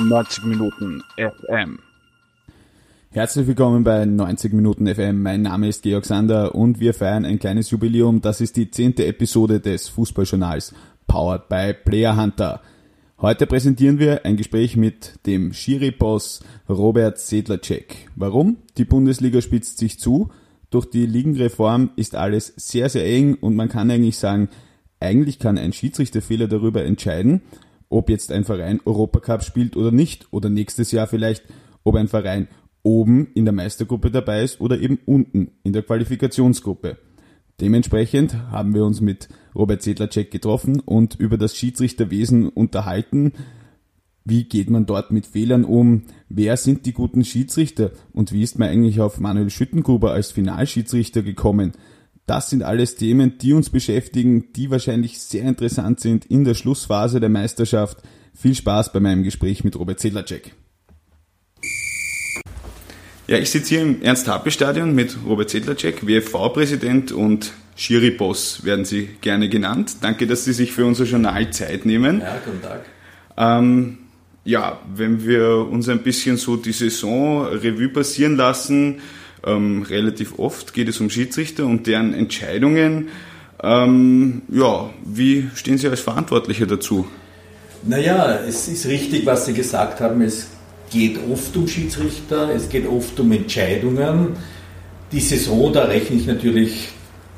90 Minuten FM. Herzlich willkommen bei 90 Minuten FM. Mein Name ist Georg Sander und wir feiern ein kleines Jubiläum. Das ist die zehnte Episode des Fußballjournals, powered by Player Hunter. Heute präsentieren wir ein Gespräch mit dem Schiri-Boss Robert Sedlacek. Warum? Die Bundesliga spitzt sich zu. Durch die Ligenreform ist alles sehr, sehr eng und man kann eigentlich sagen, eigentlich kann ein Schiedsrichterfehler darüber entscheiden, ob jetzt ein Verein Europacup spielt oder nicht oder nächstes Jahr vielleicht, ob ein Verein oben in der Meistergruppe dabei ist oder eben unten in der Qualifikationsgruppe. Dementsprechend haben wir uns mit Robert Zedlacek getroffen und über das Schiedsrichterwesen unterhalten. Wie geht man dort mit Fehlern um? Wer sind die guten Schiedsrichter? Und wie ist man eigentlich auf Manuel Schüttengruber als Finalschiedsrichter gekommen? Das sind alles Themen, die uns beschäftigen, die wahrscheinlich sehr interessant sind in der Schlussphase der Meisterschaft. Viel Spaß bei meinem Gespräch mit Robert Zedlacek. Ja, ich sitze hier im Ernst-Happel-Stadion mit Robert Zedlacek, WFV-Präsident und Schiri-Boss werden Sie gerne genannt. Danke, dass Sie sich für unser Journal Zeit nehmen. Ja, guten Tag. Ähm, ja, wenn wir uns ein bisschen so die Saison Revue passieren lassen, ähm, relativ oft geht es um Schiedsrichter und deren Entscheidungen. Ähm, ja, wie stehen Sie als Verantwortlicher dazu? Naja, es ist richtig, was Sie gesagt haben. Es geht oft um Schiedsrichter, es geht oft um Entscheidungen. Die Saison, da rechne ich natürlich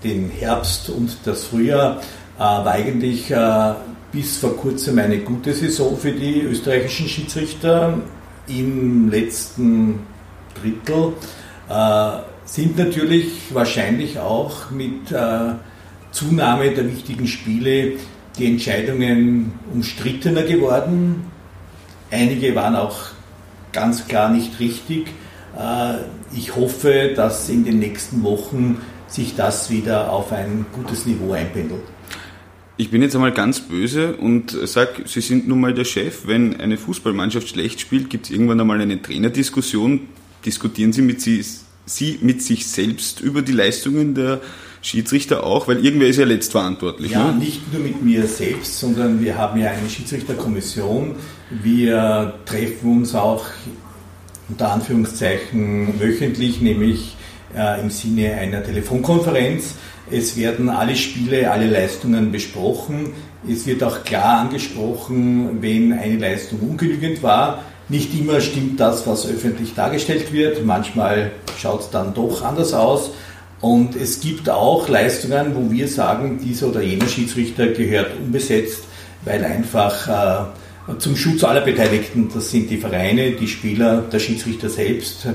den Herbst und das Frühjahr, äh, war eigentlich äh, bis vor kurzem eine gute Saison für die österreichischen Schiedsrichter. Im letzten Drittel sind natürlich wahrscheinlich auch mit äh, Zunahme der wichtigen Spiele die Entscheidungen umstrittener geworden. Einige waren auch ganz klar nicht richtig. Äh, ich hoffe, dass in den nächsten Wochen sich das wieder auf ein gutes Niveau einpendelt. Ich bin jetzt einmal ganz böse und sage, Sie sind nun mal der Chef. Wenn eine Fußballmannschaft schlecht spielt, gibt es irgendwann einmal eine Trainerdiskussion. Diskutieren Sie mit, Sie, Sie mit sich selbst über die Leistungen der Schiedsrichter auch, weil irgendwer ist ja letztverantwortlich. Ja, ne? nicht nur mit mir selbst, sondern wir haben ja eine Schiedsrichterkommission. Wir treffen uns auch unter Anführungszeichen wöchentlich, nämlich äh, im Sinne einer Telefonkonferenz. Es werden alle Spiele, alle Leistungen besprochen. Es wird auch klar angesprochen, wenn eine Leistung ungenügend war. Nicht immer stimmt das, was öffentlich dargestellt wird. Manchmal schaut es dann doch anders aus. Und es gibt auch Leistungen, wo wir sagen, dieser oder jener Schiedsrichter gehört unbesetzt, weil einfach äh, zum Schutz aller Beteiligten, das sind die Vereine, die Spieler, der Schiedsrichter selbst,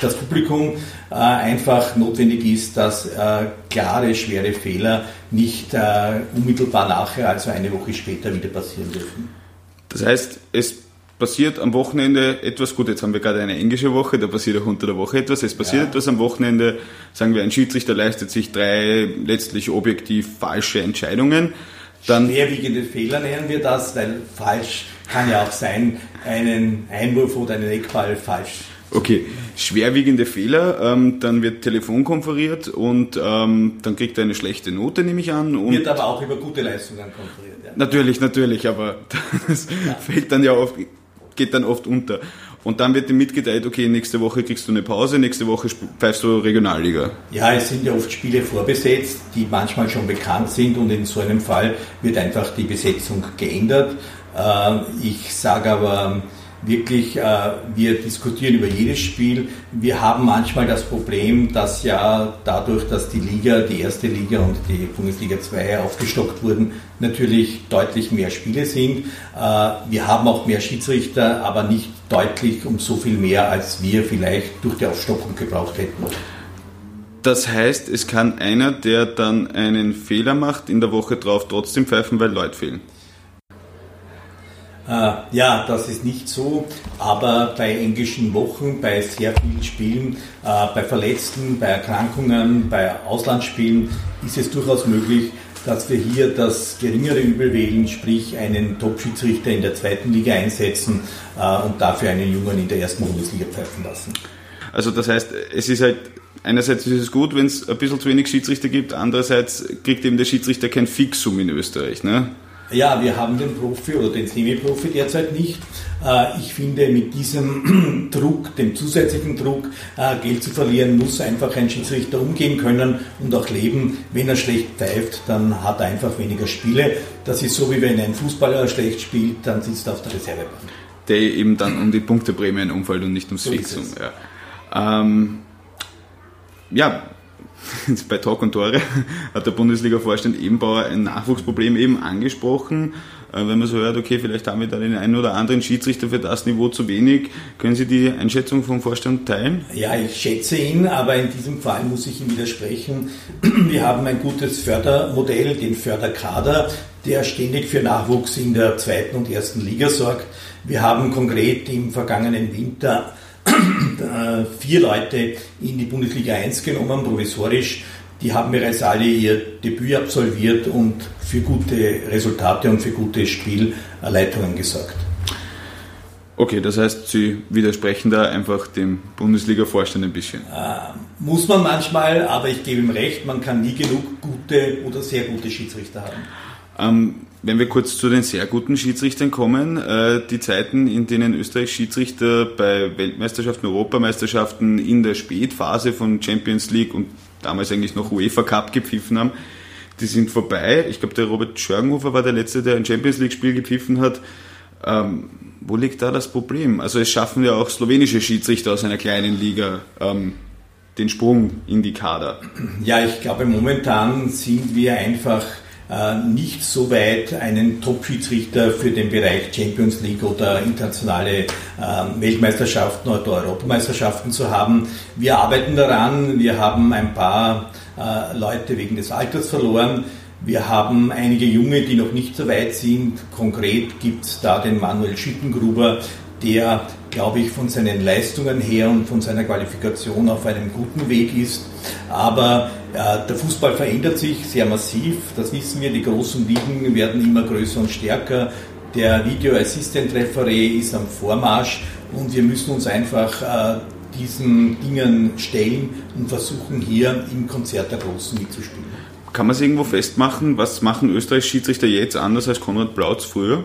das Publikum äh, einfach notwendig ist, dass äh, klare, schwere Fehler nicht äh, unmittelbar nachher, also eine Woche später, wieder passieren dürfen. Das heißt, es passiert am Wochenende etwas, gut, jetzt haben wir gerade eine englische Woche, da passiert auch unter der Woche etwas, es passiert ja. etwas am Wochenende, sagen wir, ein Schiedsrichter leistet sich drei letztlich objektiv falsche Entscheidungen. Dann Schwerwiegende Fehler nennen wir das, weil falsch kann ja auch sein, einen Einwurf oder einen Eckball falsch Okay, schwerwiegende Fehler, ähm, dann wird Telefon konferiert und ähm, dann kriegt er eine schlechte Note, nehme ich an. Und wird aber auch über gute Leistungen konferiert. Ja. Natürlich, natürlich, aber das ja. fällt dann ja oft, geht dann oft unter. Und dann wird ihm mitgeteilt, okay, nächste Woche kriegst du eine Pause, nächste Woche pfeifst du Regionalliga. Ja, es sind ja oft Spiele vorbesetzt, die manchmal schon bekannt sind und in so einem Fall wird einfach die Besetzung geändert. Äh, ich sage aber, wirklich, äh, wir diskutieren über jedes Spiel. Wir haben manchmal das Problem, dass ja dadurch, dass die Liga, die erste Liga und die Bundesliga 2 aufgestockt wurden, natürlich deutlich mehr Spiele sind. Äh, wir haben auch mehr Schiedsrichter, aber nicht deutlich um so viel mehr, als wir vielleicht durch die Aufstockung gebraucht hätten. Das heißt, es kann einer, der dann einen Fehler macht, in der Woche drauf trotzdem pfeifen, weil Leute fehlen. Äh, ja, das ist nicht so, aber bei englischen Wochen, bei sehr vielen Spielen, äh, bei Verletzten, bei Erkrankungen, bei Auslandsspielen ist es durchaus möglich, dass wir hier das geringere Übel wählen, sprich einen Top-Schiedsrichter in der zweiten Liga einsetzen äh, und dafür einen Jungen in der ersten Bundesliga pfeifen lassen. Also das heißt, es ist halt einerseits ist es gut, wenn es ein bisschen zu wenig Schiedsrichter gibt, andererseits kriegt eben der Schiedsrichter kein Fixum in Österreich, ne? Ja, wir haben den Profi oder den Semi-Profi derzeit nicht. Äh, ich finde, mit diesem Druck, dem zusätzlichen Druck, äh, Geld zu verlieren, muss einfach ein Schiedsrichter umgehen können und auch leben. Wenn er schlecht pfeift, dann hat er einfach weniger Spiele. Das ist so, wie wenn ein Fußballer schlecht spielt, dann sitzt er auf der Reservebank. Der eben dann um die Punkteprämien umfällt und nicht ums so Fixum. Ja. Ähm, ja, bei Talk und Tore hat der Bundesliga-Vorstand Ebenbauer ein Nachwuchsproblem eben angesprochen. Äh, wenn man so hört, okay, vielleicht haben wir da den einen oder anderen Schiedsrichter für das Niveau zu wenig. Können Sie die Einschätzung vom Vorstand teilen? Ja, ich schätze ihn, aber in diesem Fall muss ich ihm widersprechen. Wir haben ein gutes Fördermodell, den Förderkader, der ständig für Nachwuchs in der zweiten und ersten Liga sorgt. Wir haben konkret im vergangenen Winter vier Leute in die Bundesliga 1 genommen, provisorisch. Die haben bereits alle ihr Debüt absolviert und für gute Resultate und für gute Spielleitungen gesorgt. Okay, das heißt, Sie widersprechen da einfach dem Bundesliga-Vorstand ein bisschen. Äh, muss man manchmal, aber ich gebe ihm recht, man kann nie genug gute oder sehr gute Schiedsrichter haben. Ähm, wenn wir kurz zu den sehr guten Schiedsrichtern kommen, äh, die Zeiten, in denen Österreich Schiedsrichter bei Weltmeisterschaften, Europameisterschaften in der Spätphase von Champions League und damals eigentlich noch UEFA Cup gepfiffen haben, die sind vorbei. Ich glaube, der Robert Schörgenhofer war der Letzte, der ein Champions League-Spiel gepfiffen hat. Ähm, wo liegt da das Problem? Also es schaffen ja auch slowenische Schiedsrichter aus einer kleinen Liga ähm, den Sprung in die Kader. Ja, ich glaube, momentan sind wir einfach nicht so weit, einen Top-Schiedsrichter für den Bereich Champions League oder internationale äh, Weltmeisterschaften oder Europameisterschaften zu haben. Wir arbeiten daran. Wir haben ein paar äh, Leute wegen des Alters verloren. Wir haben einige Junge, die noch nicht so weit sind. Konkret gibt es da den Manuel Schittengruber, der, glaube ich, von seinen Leistungen her und von seiner Qualifikation auf einem guten Weg ist. Aber äh, der Fußball verändert sich sehr massiv, das wissen wir. Die großen Ligen werden immer größer und stärker. Der Video Assistant Referee ist am Vormarsch und wir müssen uns einfach äh, diesen Dingen stellen und versuchen hier im Konzert der Großen mitzuspielen. Kann man es irgendwo festmachen? Was machen Österreichs Schiedsrichter jetzt anders als Konrad Plautz früher?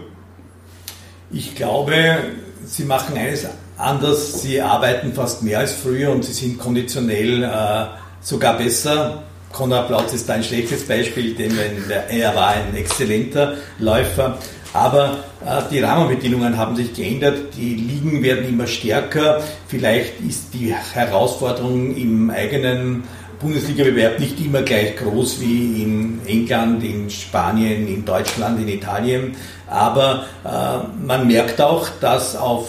Ich glaube, sie machen eines anders. Sie arbeiten fast mehr als früher und sie sind konditionell äh, sogar besser. Konrad Plautz ist ein schlechtes Beispiel, denn er war ein exzellenter Läufer. Aber äh, die Rahmenbedingungen haben sich geändert, die Ligen werden immer stärker. Vielleicht ist die Herausforderung im eigenen Bundesliga-Bewerb nicht immer gleich groß wie in England, in Spanien, in Deutschland, in Italien. Aber äh, man merkt auch, dass auf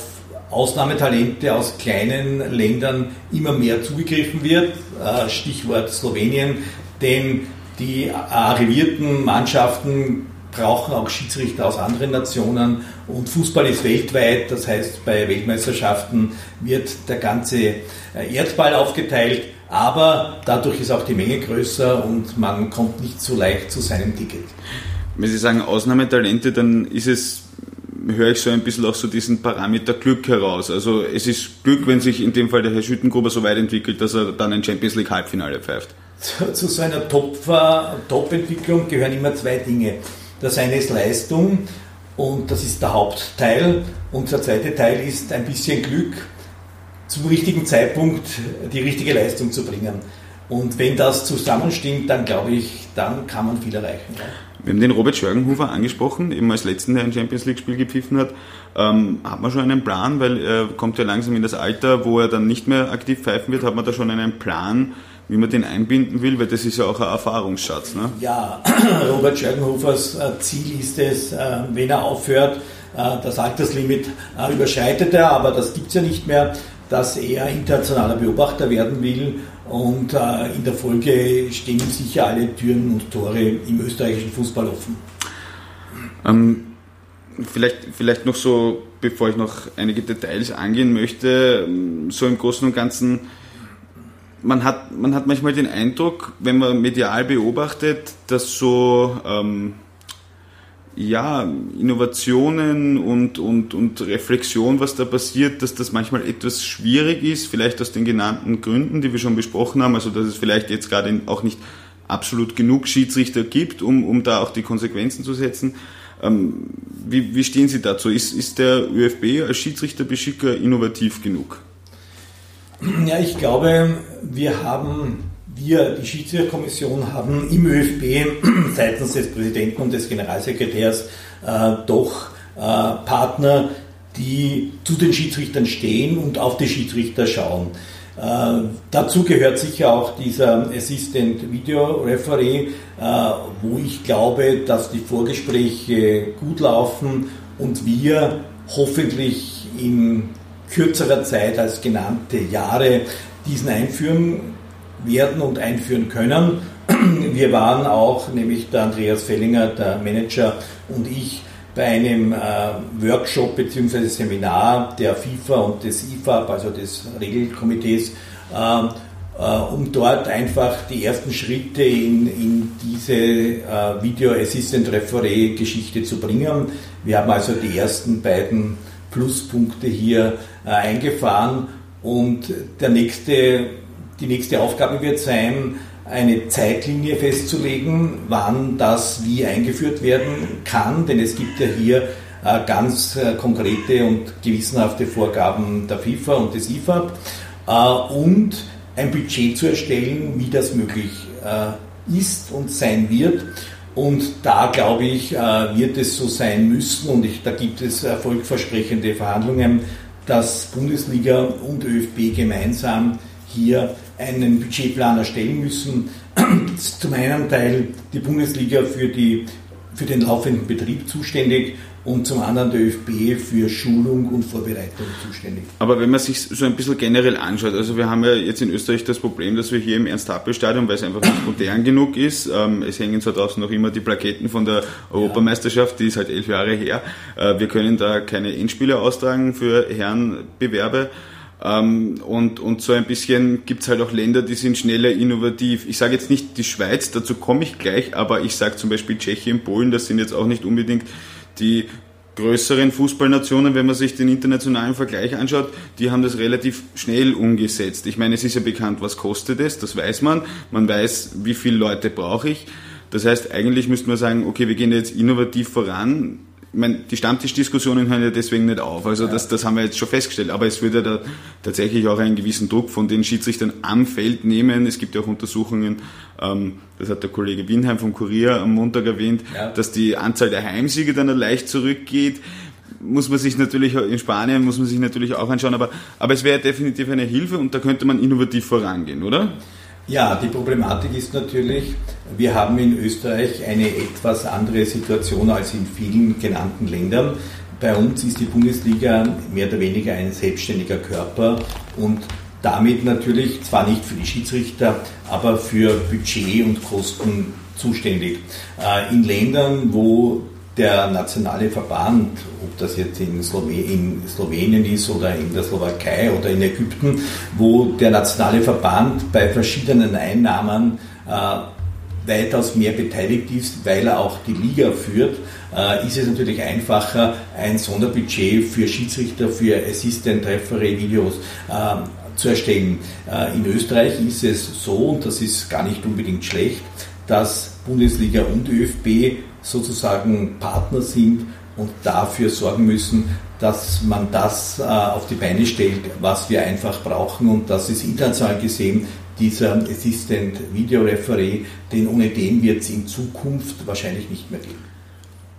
Ausnahmetalente aus kleinen Ländern immer mehr zugegriffen wird. Äh, Stichwort Slowenien. Denn die arrivierten Mannschaften brauchen auch Schiedsrichter aus anderen Nationen und Fußball ist weltweit, das heißt bei Weltmeisterschaften wird der ganze äh, Erdball aufgeteilt, aber dadurch ist auch die Menge größer und man kommt nicht so leicht zu seinem Ticket. Wenn Sie sagen Ausnahmetalente, dann ist es höre ich so ein bisschen auch so diesen Parameter Glück heraus. Also es ist Glück, wenn sich in dem Fall der Herr Schüttengruber so weit entwickelt, dass er dann ein Champions League Halbfinale pfeift. Zu so einer Top-Entwicklung gehören immer zwei Dinge. Das eine ist Leistung und das ist der Hauptteil. Und der zweite Teil ist ein bisschen Glück, zum richtigen Zeitpunkt die richtige Leistung zu bringen. Und wenn das zusammenstimmt, dann glaube ich, dann kann man viel erreichen. Wir haben den Robert Schörgenhofer angesprochen, eben als letzten, der ein Champions League-Spiel gepfiffen hat. Ähm, hat man schon einen Plan, weil er kommt ja langsam in das Alter, wo er dann nicht mehr aktiv pfeifen wird, hat man da schon einen Plan, wie man den einbinden will, weil das ist ja auch ein Erfahrungsschatz. Ne? Ja, Robert Schörgenhofers äh, Ziel ist es, äh, wenn er aufhört, äh, das Alterslimit überschreitet er, aber das gibt es ja nicht mehr, dass er internationaler Beobachter werden will und in der Folge stehen sicher alle Türen und Tore im österreichischen Fußball offen. Ähm, vielleicht, vielleicht noch so, bevor ich noch einige Details angehen möchte, so im Großen und Ganzen, man hat, man hat manchmal den Eindruck, wenn man medial beobachtet, dass so ähm, ja, Innovationen und, und, und Reflexion, was da passiert, dass das manchmal etwas schwierig ist, vielleicht aus den genannten Gründen, die wir schon besprochen haben, also dass es vielleicht jetzt gerade auch nicht absolut genug Schiedsrichter gibt, um, um da auch die Konsequenzen zu setzen. Ähm, wie, wie stehen Sie dazu? Ist, ist der ÖFB als Schiedsrichterbeschiedsrichter innovativ genug? Ja, ich glaube, wir haben, wir, die Schiedsrichterkommission, haben im ÖFB seitens des Präsidenten und des Generalsekretärs äh, doch äh, Partner, die zu den Schiedsrichtern stehen und auf die Schiedsrichter schauen. Äh, dazu gehört sicher auch dieser Assistant Video Referee, äh, wo ich glaube, dass die Vorgespräche gut laufen und wir hoffentlich in kürzerer Zeit als genannte Jahre diesen einführen werden und einführen können. Wir waren auch, nämlich der Andreas Fellinger, der Manager und ich, bei einem äh, Workshop bzw. Seminar der FIFA und des IFAB, also des Regelkomitees, äh, äh, um dort einfach die ersten Schritte in, in diese Video Assistant Referee Geschichte zu bringen. Wir haben also die ersten beiden Pluspunkte hier eingefahren und der nächste, die nächste Aufgabe wird sein, eine Zeitlinie festzulegen, wann das wie eingeführt werden kann, denn es gibt ja hier äh, ganz äh, konkrete und gewissenhafte Vorgaben der FIFA und des IFAB äh, und ein Budget zu erstellen, wie das möglich ist und sein wird. Und da, glaube ich, wird es so sein müssen, und ich, da gibt es erfolgversprechende Verhandlungen, dass Bundesliga und ÖFB gemeinsam hier einen Budgetplan erstellen müssen. Zum einen Teil die Bundesliga für, die, für den laufenden Betrieb zuständig und zum anderen der ÖFB für Schulung und Vorbereitung zuständig. Aber wenn man sich so ein bisschen generell anschaut, also wir haben ja jetzt in Österreich das Problem, dass wir hier im Ernst-Happel-Stadion, weil es einfach nicht modern genug ist, ähm, es hängen zwar draußen noch immer die Plaketten von der Europameisterschaft, die ist halt elf Jahre her, äh, wir können da keine Endspiele austragen für Herrenbewerbe. Ähm, und, und so ein bisschen gibt's halt auch Länder, die sind schneller innovativ. Ich sage jetzt nicht die Schweiz, dazu komme ich gleich, aber ich sage zum Beispiel Tschechien, Polen, das sind jetzt auch nicht unbedingt die größeren Fußballnationen, wenn man sich den internationalen Vergleich anschaut, die haben das relativ schnell umgesetzt. Ich meine, es ist ja bekannt, was kostet es, das weiß man. Man weiß, wie viele Leute brauche ich. Das heißt, eigentlich müsste man sagen, okay, wir gehen jetzt innovativ voran ich meine, die Stammtischdiskussionen hören ja deswegen nicht auf. Also ja. das, das haben wir jetzt schon festgestellt. Aber es würde da tatsächlich auch einen gewissen Druck von den Schiedsrichtern am Feld nehmen. Es gibt ja auch Untersuchungen, ähm, das hat der Kollege Winheim vom Kurier am Montag erwähnt, ja. dass die Anzahl der Heimsiege dann leicht zurückgeht muss man sich natürlich in Spanien muss man sich natürlich auch anschauen, aber, aber es wäre definitiv eine Hilfe und da könnte man innovativ vorangehen, oder? Ja, die Problematik ist natürlich, wir haben in Österreich eine etwas andere Situation als in vielen genannten Ländern. Bei uns ist die Bundesliga mehr oder weniger ein selbstständiger Körper und damit natürlich zwar nicht für die Schiedsrichter, aber für Budget und Kosten zuständig. Äh, in Ländern, wo der nationale Verband, ob das jetzt in, Slowenien ist oder in der Slowakei oder in Ägypten, wo der nationale Verband bei verschiedenen Einnahmen äh, weitaus mehr beteiligt ist, weil er auch die Liga führt, äh, ist es natürlich einfacher, ein Sonderbudget für Schiedsrichter, für Assistant Referee Videos äh, zu erstellen. Äh, in Österreich ist es so, und das ist gar nicht unbedingt schlecht, dass Bundesliga und ÖFB sozusagen Partner sind und dafür sorgen müssen, dass man das äh, auf die Beine stellt, was wir einfach brauchen. Und das ist international gesehen dieser Assistant Video Referee, denn ohne den wird es in Zukunft wahrscheinlich nicht mehr geben.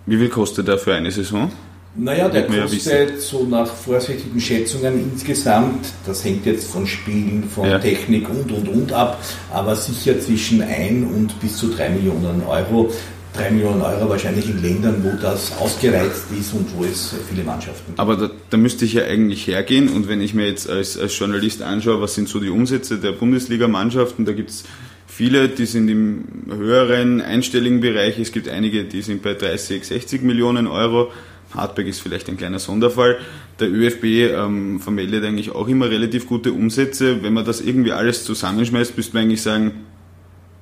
Wie viel kostet er für eine Saison? Naja, der kostet so nach vorsichtigen Schätzungen insgesamt, das hängt jetzt von Spielen, von ja. Technik und und und ab, aber sicher zwischen 1 und bis zu 3 Millionen Euro. 3 Millionen Euro wahrscheinlich in Ländern, wo das ausgereizt ist und wo es viele Mannschaften gibt. Aber da, da müsste ich ja eigentlich hergehen und wenn ich mir jetzt als, als Journalist anschaue, was sind so die Umsätze der Bundesliga-Mannschaften, da gibt es viele, die sind im höheren einstelligen Bereich, es gibt einige, die sind bei 30, 60 Millionen Euro. Hartberg ist vielleicht ein kleiner Sonderfall. Der ÖFB ähm, vermeldet eigentlich auch immer relativ gute Umsätze. Wenn man das irgendwie alles zusammenschmeißt, müsste man eigentlich sagen,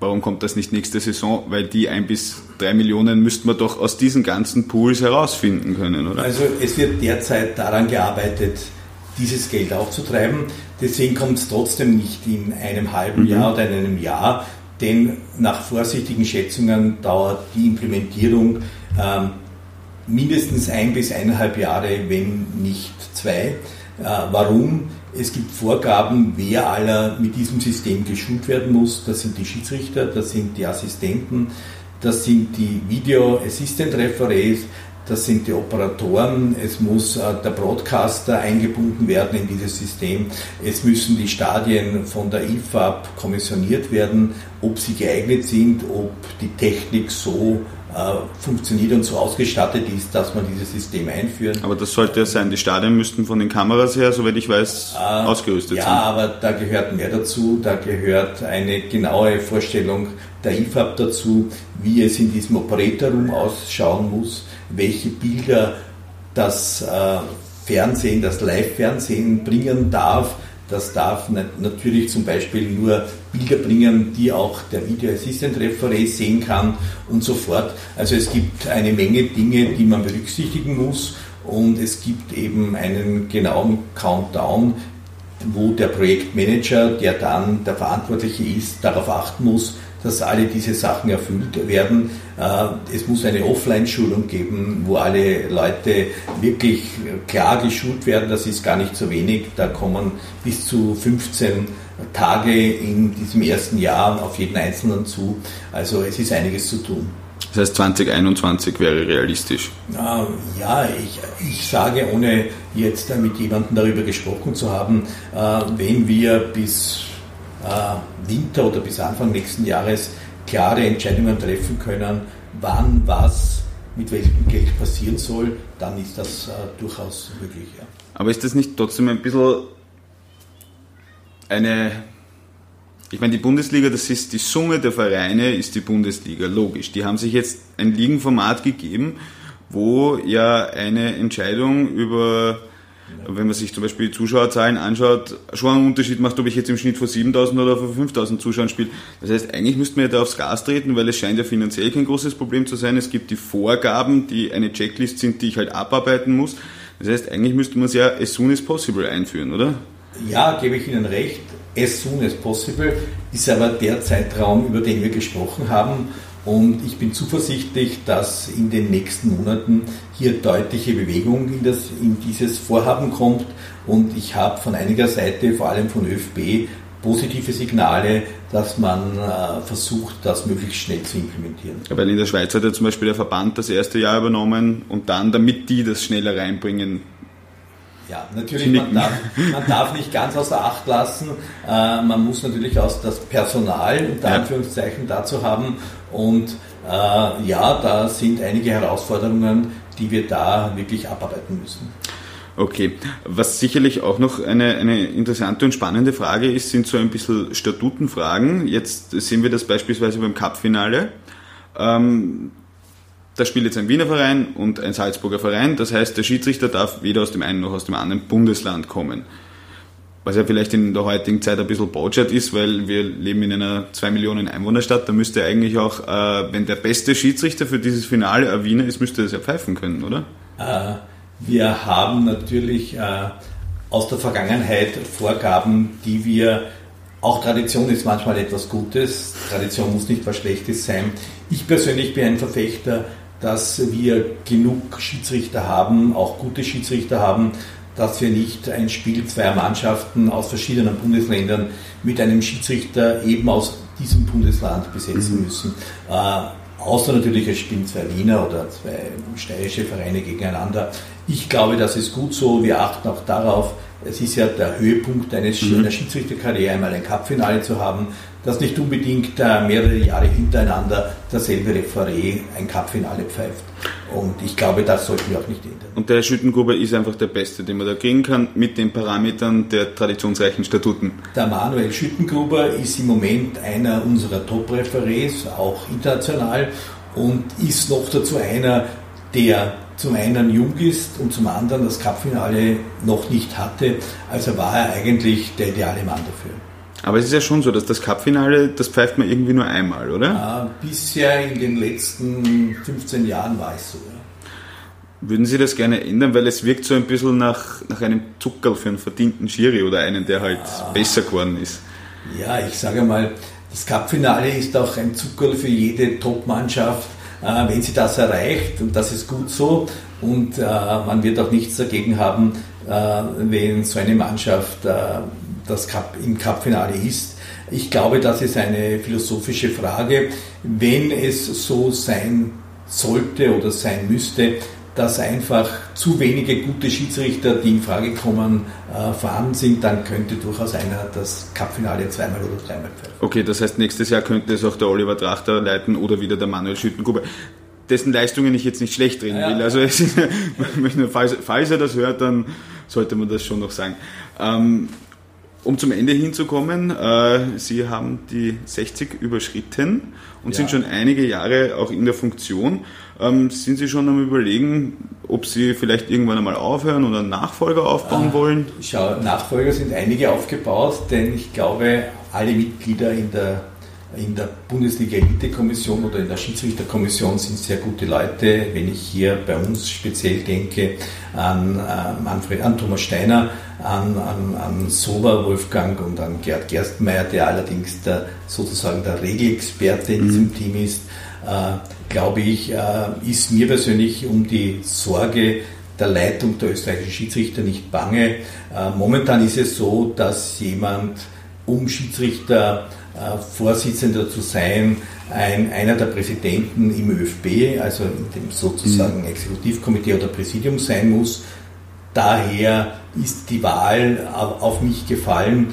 Warum kommt das nicht nächste Saison? Weil die ein bis drei Millionen müssten wir doch aus diesen ganzen Pools herausfinden können, oder? Also es wird derzeit daran gearbeitet, dieses Geld aufzutreiben. Deswegen kommt es trotzdem nicht in einem halben mhm. Jahr oder in einem Jahr, denn nach vorsichtigen Schätzungen dauert die Implementierung ähm, mindestens ein bis eineinhalb Jahre, wenn nicht zwei. Äh, warum? Es gibt Vorgaben, wer aller mit diesem System geschult werden muss. Das sind die Schiedsrichter, das sind die Assistenten, das sind die Video Assistant Referees, das sind die Operatoren, es muss äh, der Broadcaster eingebunden werden in dieses System, es müssen die Stadien von der IFAB kommissioniert werden, ob sie geeignet sind, ob die Technik so funktioniert und so ausgestattet ist, dass man dieses System einführen. Aber das sollte ja sein, die Stadien müssten von den Kameras her, soweit ich weiß, äh, ausgerüstet ja, sein. Ja, aber da gehört mehr dazu, da gehört eine genaue Vorstellung der IFAB dazu, wie es in diesem Operator Room ausschauen muss, welche Bilder das äh, Fernsehen, das Live-Fernsehen bringen darf. Das darf natürlich zum Beispiel nur Bilder bringen, die auch der Video Assistant Referee sehen kann und so fort. Also es gibt eine Menge Dinge, die man berücksichtigen muss und es gibt eben einen genauen Countdown, wo der Projektmanager, der dann der Verantwortliche ist, darauf achten muss, dass alle diese Sachen erfüllt werden. Äh, es muss eine Offline-Schulung geben, wo alle Leute wirklich klar geschult werden. Das ist gar nicht so wenig. Da kommen bis zu 15 Tage in diesem ersten Jahr auf jeden Einzelnen zu. Also es ist einiges zu tun. Das heißt, 2021 wäre realistisch. Ja, ich, ich sage, ohne jetzt mit jemandem darüber gesprochen zu haben, äh, wenn wir bis Winter oder bis Anfang nächsten Jahres klare Entscheidungen treffen können, wann was mit welchem Geld passieren soll, dann ist das äh, durchaus möglich. Ja. Aber ist das nicht trotzdem ein bisschen eine ich meine, die Bundesliga, das ist die Summe der Vereine, ist die Bundesliga, logisch. Die haben sich jetzt ein Ligenformat gegeben, wo ja eine Entscheidung über wenn man sich zum Beispiel die Zuschauerzahlen anschaut, schon einen Unterschied macht, ob ich jetzt im Schnitt vor 7000 oder vor 5000 Zuschauern spiele. Das heißt, eigentlich müssten wir ja da aufs Gas treten, weil es scheint ja finanziell kein großes Problem zu sein. Es gibt die Vorgaben, die eine Checklist sind, die ich halt abarbeiten muss. Das heißt, eigentlich müsste man es ja as soon as possible einführen, oder? Ja, gebe ich Ihnen recht. As soon as possible ist aber der Zeitraum, über den wir gesprochen haben. Und ich bin zuversichtlich, dass in den nächsten Monaten hier deutliche Bewegung in, das, in dieses Vorhaben kommt. Und ich habe von einiger Seite, vor allem von ÖFB, positive Signale, dass man äh, versucht, das möglichst schnell zu implementieren. Weil in der Schweiz hat ja zum Beispiel der Verband das erste Jahr übernommen und dann, damit die das schneller reinbringen, ja, natürlich, man darf, man darf, nicht ganz außer Acht lassen. Äh, man muss natürlich auch das Personal unter Anführungszeichen dazu haben. Und äh, ja, da sind einige Herausforderungen, die wir da wirklich abarbeiten müssen. Okay, was sicherlich auch noch eine, eine interessante und spannende Frage ist, sind so ein bisschen Statutenfragen. Jetzt sehen wir das beispielsweise beim Cup-Finale. Ähm, da spielt jetzt ein Wiener Verein und ein Salzburger Verein. Das heißt, der Schiedsrichter darf weder aus dem einen noch aus dem anderen Bundesland kommen. Was ja vielleicht in der heutigen Zeit ein bisschen Bautschat ist, weil wir leben in einer 2 Millionen Einwohnerstadt. Da müsste eigentlich auch, äh, wenn der beste Schiedsrichter für dieses Finale ein Wiener ist, müsste er das ja pfeifen können, oder? Äh, wir haben natürlich äh, aus der Vergangenheit Vorgaben, die wir auch Tradition ist manchmal etwas Gutes. Tradition muss nicht was Schlechtes sein. Ich persönlich bin ein Verfechter dass wir genug Schiedsrichter haben, auch gute Schiedsrichter haben, dass wir nicht ein Spiel zweier Mannschaften aus verschiedenen Bundesländern mit einem Schiedsrichter eben aus diesem Bundesland besetzen mhm. müssen. Äh, außer natürlich, es spielen zwei Wiener oder zwei steirische Vereine gegeneinander. Ich glaube, das ist gut so. Wir achten auch darauf, es ist ja der Höhepunkt eines, mhm. einer Schiedsrichterkarriere, einmal ein Cupfinale zu haben dass nicht unbedingt äh, mehrere Jahre hintereinander derselbe Referee ein Cupfinale pfeift. Und ich glaube, das sollten wir auch nicht ändern. Und der Schüttengruber ist einfach der Beste, den man da kriegen kann, mit den Parametern der traditionsreichen Statuten. Der Manuel Schüttengruber ist im Moment einer unserer Top-Referees, auch international, und ist noch dazu einer, der zum einen jung ist und zum anderen das Cupfinale noch nicht hatte. Also war er eigentlich der ideale Mann dafür. Aber es ist ja schon so, dass das Cup-Finale, das pfeift man irgendwie nur einmal, oder? Ja, bisher in den letzten 15 Jahren war es so. Ja. Würden Sie das gerne ändern? Weil es wirkt so ein bisschen nach, nach einem Zuckerl für einen verdienten Schiri oder einen, der halt ah. besser geworden ist. Ja, ich sage mal, das Cup-Finale ist auch ein Zuckerl für jede Top-Mannschaft. Äh, wenn sie das erreicht, und das ist gut so, und äh, man wird auch nichts dagegen haben, äh, wenn so eine Mannschaft äh, das Cup, im Cupfinale ist. Ich glaube, das ist eine philosophische Frage. Wenn es so sein sollte oder sein müsste, dass einfach zu wenige gute Schiedsrichter, die in Frage kommen, äh, vorhanden sind, dann könnte durchaus einer das Cupfinale zweimal oder dreimal pfeifen. Okay, das heißt, nächstes Jahr könnte es auch der Oliver Trachter leiten oder wieder der Manuel Schüttengruber dessen Leistungen ich jetzt nicht schlecht reden will. Also ist, falls, falls, er das hört, dann sollte man das schon noch sagen. Ähm, um zum Ende hinzukommen, äh, Sie haben die 60 überschritten und ja. sind schon einige Jahre auch in der Funktion. Ähm, sind Sie schon am Überlegen, ob Sie vielleicht irgendwann einmal aufhören oder einen Nachfolger aufbauen äh, wollen? Schau, Nachfolger sind einige aufgebaut, denn ich glaube, alle Mitglieder in der, in der Bundesliga-Elite-Kommission oder in der Schiedsrichterkommission sind sehr gute Leute. Wenn ich hier bei uns speziell denke an äh, Manfred, an Thomas Steiner, an, an, an Sober Wolfgang und an Gerd Gerstmeier, der allerdings der, sozusagen der Regelexperte in diesem mhm. Team ist, glaube ich, äh, ist mir persönlich um die Sorge der Leitung der österreichischen Schiedsrichter nicht bange. Äh, momentan ist es so, dass jemand, um Schiedsrichter Vorsitzender zu sein, ein, einer der Präsidenten im ÖFB, also in dem sozusagen mhm. Exekutivkomitee oder Präsidium sein muss. Daher ist die Wahl auf mich gefallen.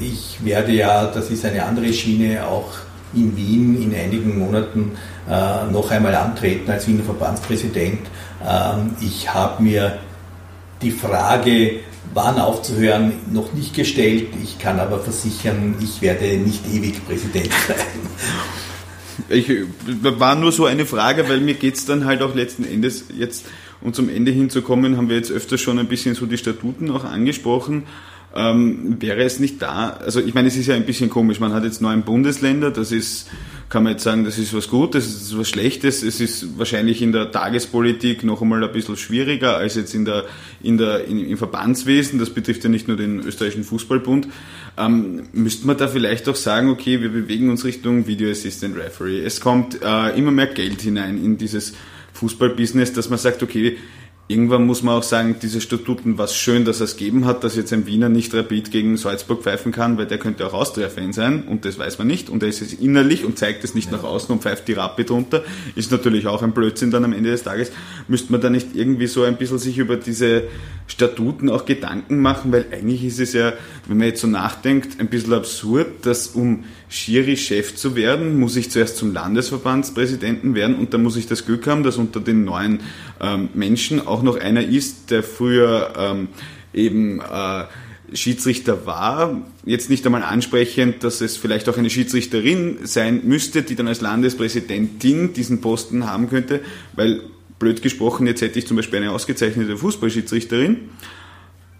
Ich werde ja, das ist eine andere Schiene, auch in Wien in einigen Monaten äh, noch einmal antreten als Wiener Verbandspräsident. Ähm, ich habe mir die Frage, wann aufzuhören, noch nicht gestellt. Ich kann aber versichern, ich werde nicht ewig Präsident bleiben. Ich, war nur so eine Frage, weil mir geht es dann halt auch letzten Endes jetzt, um zum Ende hinzukommen, haben wir jetzt öfter schon ein bisschen so die Statuten auch angesprochen ähm, wäre es nicht da, also ich meine, es ist ja ein bisschen komisch, man hat jetzt neun Bundesländer, das ist, kann man jetzt sagen, das ist was Gutes, das ist was Schlechtes, es ist wahrscheinlich in der Tagespolitik noch einmal ein bisschen schwieriger als jetzt in der, in der, in, im Verbandswesen, das betrifft ja nicht nur den österreichischen Fußballbund, ähm, müsste man da vielleicht auch sagen, okay, wir bewegen uns Richtung Video Assistant Referee, es kommt äh, immer mehr Geld hinein in dieses Fußballbusiness, dass man sagt, okay, Irgendwann muss man auch sagen, diese Statuten, was schön, dass es gegeben hat, dass jetzt ein Wiener nicht Rapid gegen Salzburg pfeifen kann, weil der könnte auch Austria-Fan sein und das weiß man nicht und er ist es innerlich und zeigt es nicht ja. nach außen und pfeift die Rapid runter, ist natürlich auch ein Blödsinn dann am Ende des Tages. Müsste man da nicht irgendwie so ein bisschen sich über diese Statuten auch Gedanken machen, weil eigentlich ist es ja, wenn man jetzt so nachdenkt, ein bisschen absurd, dass um Schiri-Chef zu werden, muss ich zuerst zum Landesverbandspräsidenten werden und da muss ich das Glück haben, dass unter den neuen ähm, Menschen auch noch einer ist, der früher ähm, eben äh, Schiedsrichter war. Jetzt nicht einmal ansprechend, dass es vielleicht auch eine Schiedsrichterin sein müsste, die dann als Landespräsidentin diesen Posten haben könnte, weil blöd gesprochen, jetzt hätte ich zum Beispiel eine ausgezeichnete Fußballschiedsrichterin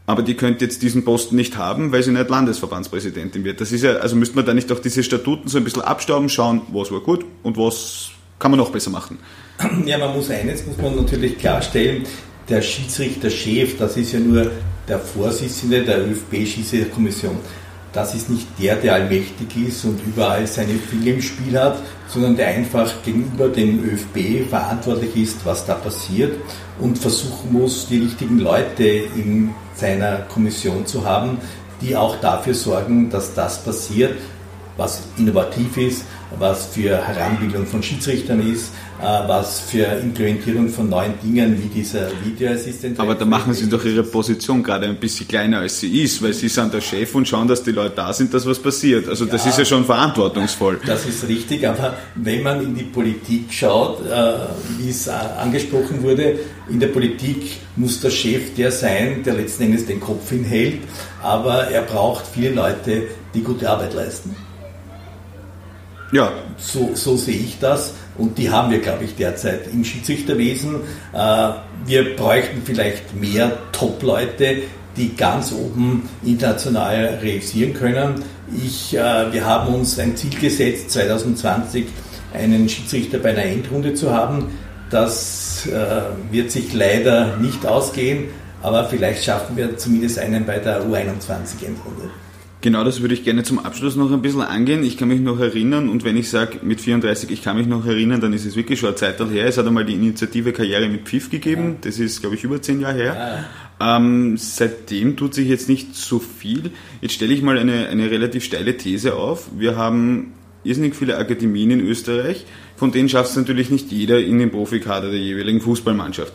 aber die könnte jetzt diesen Posten nicht haben, weil sie nicht Landesverbandspräsidentin wird. Das ist ja, also müsste man da nicht auch diese Statuten so ein bisschen abstauben, schauen, was war gut und was kann man noch besser machen. Ja, man muss eines, muss man natürlich klarstellen, der Schiedsrichterchef, das ist ja nur der Vorsitzende der ÖFB-Schiedsrichterkommission. Das ist nicht der, der allmächtig ist und überall seine Finger im Spiel hat, sondern der einfach gegenüber dem ÖFB verantwortlich ist, was da passiert und versuchen muss, die richtigen Leute in seiner Kommission zu haben, die auch dafür sorgen, dass das passiert, was innovativ ist, was für Heranbildung von Schiedsrichtern ist, äh, was für Implementierung von neuen Dingen wie dieser Videoassistent. Aber da machen Sie doch Ihre Position gerade ein bisschen kleiner als sie ist, weil Sie sind der Chef und schauen, dass die Leute da sind, dass was passiert. Also das ja, ist ja schon verantwortungsvoll. Das ist richtig, aber wenn man in die Politik schaut, äh, wie es äh, angesprochen wurde, in der Politik muss der Chef der sein, der letzten Endes den Kopf hinhält, aber er braucht viele Leute, die gute Arbeit leisten. Ja. So, so sehe ich das. Und die haben wir, glaube ich, derzeit im Schiedsrichterwesen. Äh, wir bräuchten vielleicht mehr Top-Leute, die ganz oben international realisieren können. Ich, äh, wir haben uns ein Ziel gesetzt, 2020 einen Schiedsrichter bei einer Endrunde zu haben. Das äh, wird sich leider nicht ausgehen, aber vielleicht schaffen wir zumindest einen bei der U21-Endrunde. Genau, das würde ich gerne zum Abschluss noch ein bisschen angehen. Ich kann mich noch erinnern und wenn ich sage mit 34, ich kann mich noch erinnern, dann ist es wirklich schon eine Zeit her. Es hat einmal die Initiative Karriere mit Pfiff gegeben. Ja. Das ist, glaube ich, über zehn Jahre her. Ja. Ähm, seitdem tut sich jetzt nicht so viel. Jetzt stelle ich mal eine, eine relativ steile These auf. Wir haben irrsinnig viele Akademien in Österreich, von denen schafft es natürlich nicht jeder in den Profikader der jeweiligen Fußballmannschaft.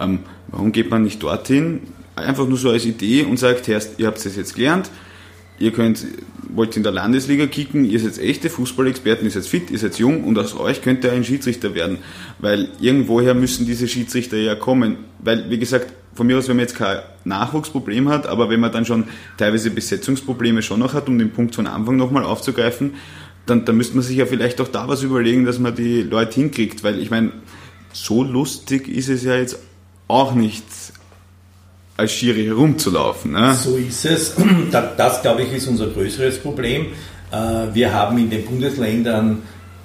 Ähm, warum geht man nicht dorthin? Einfach nur so als Idee und sagt, ihr habt es jetzt gelernt, ihr könnt, wollt in der Landesliga kicken, ihr seid echte Fußballexperten, ihr seid fit, ihr seid jung und aus euch könnte ein Schiedsrichter werden. Weil irgendwoher müssen diese Schiedsrichter ja kommen. Weil, wie gesagt, von mir aus, wenn man jetzt kein Nachwuchsproblem hat, aber wenn man dann schon teilweise Besetzungsprobleme schon noch hat, um den Punkt von Anfang nochmal aufzugreifen, dann, dann müsste man sich ja vielleicht auch da was überlegen, dass man die Leute hinkriegt. Weil ich meine, so lustig ist es ja jetzt auch nicht als Schiri herumzulaufen. Ne? So ist es. Das, das, glaube ich, ist unser größeres Problem. Äh, wir haben in den Bundesländern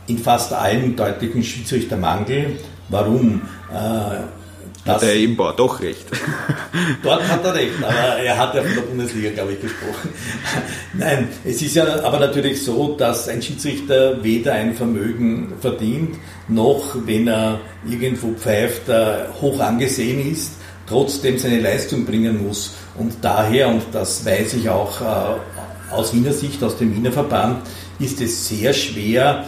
in fast allen deutlichen Schiedsrichtermangel. Warum? Äh, das, hat er eben doch recht. Dort hat er recht, aber er hat ja von der Bundesliga, glaube ich, gesprochen. Nein, es ist ja aber natürlich so, dass ein Schiedsrichter weder ein Vermögen verdient, noch, wenn er irgendwo pfeift, äh, hoch angesehen ist trotzdem seine Leistung bringen muss. Und daher, und das weiß ich auch äh, aus Wiener Sicht, aus dem Wiener Verband, ist es sehr schwer,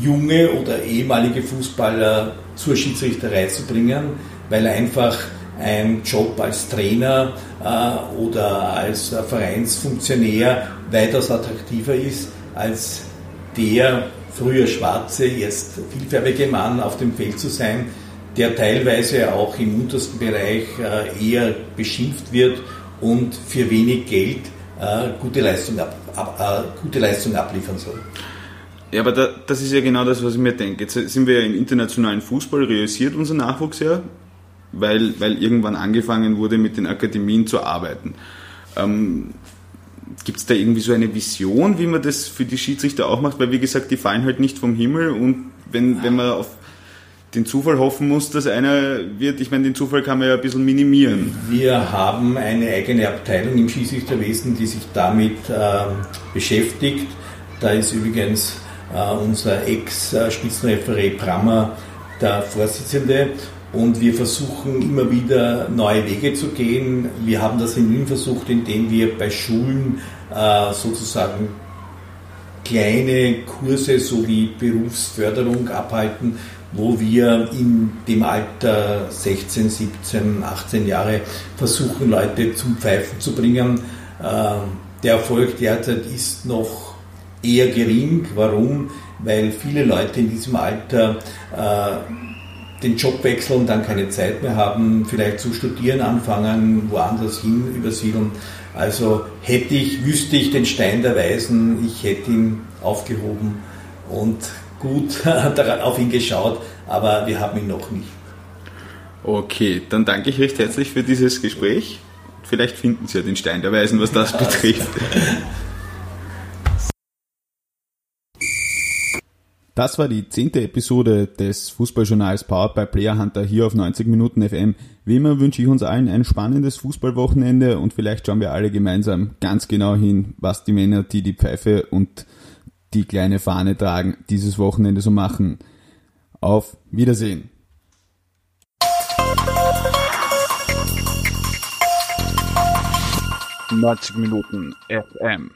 junge oder ehemalige Fußballer zur Schiedsrichterei zu bringen, weil einfach ein Job als Trainer äh, oder als äh, Vereinsfunktionär weitaus attraktiver ist als der früher schwarze, jetzt vielfärbige Mann auf dem Feld zu sein, der teilweise auch im untersten Bereich äh, eher beschimpft wird und für wenig Geld äh, gute Leistung, ab, ab, äh, gute Leistung abliefern soll. Ja, aber da, das ist ja genau das, was ich mir denke. Jetzt sind wir ja im internationalen Fußball, realisiert unser Nachwuchs ja, weil, weil irgendwann angefangen wurde, mit den Akademien zu arbeiten. Ähm, Gibt es da irgendwie so eine Vision, wie man das für die Schiedsrichter auch macht? Weil, wie gesagt, die fallen halt nicht vom Himmel und wenn, wenn man auf den Zufall hoffen muss, dass einer wird. Ich meine, den Zufall kann man ja ein bisschen minimieren. Wir haben eine eigene Abteilung im Schiedsrichterwesen, die sich damit äh, beschäftigt. Da ist übrigens äh, unser Ex-Spitzenreferé Brammer der Vorsitzende. Und wir versuchen immer wieder neue Wege zu gehen. Wir haben das in Wien versucht, indem wir bei Schulen äh, sozusagen kleine Kurse sowie Berufsförderung abhalten, wo wir in dem Alter 16, 17, 18 Jahre versuchen, Leute zum Pfeifen zu bringen. Ähm, der Erfolg derzeit ist noch eher gering. Warum? Weil viele Leute in diesem Alter äh, den Job wechseln, dann keine Zeit mehr haben, vielleicht zu studieren anfangen, woanders hin übersiedeln. Also hätte ich, wüsste ich den Stein der Weisen, ich hätte ihn aufgehoben und gut auf ihn geschaut, aber wir haben ihn noch nicht. Okay, dann danke ich recht herzlich für dieses Gespräch. Vielleicht finden Sie ja den Stein der Weisen, was das betrifft. Das war die zehnte Episode des Fußballjournals Powered by Player Hunter hier auf 90 Minuten FM. Wie immer wünsche ich uns allen ein spannendes Fußballwochenende und vielleicht schauen wir alle gemeinsam ganz genau hin, was die Männer, die die Pfeife und die kleine Fahne tragen, dieses Wochenende so machen. Auf Wiedersehen. Neunzig Minuten FM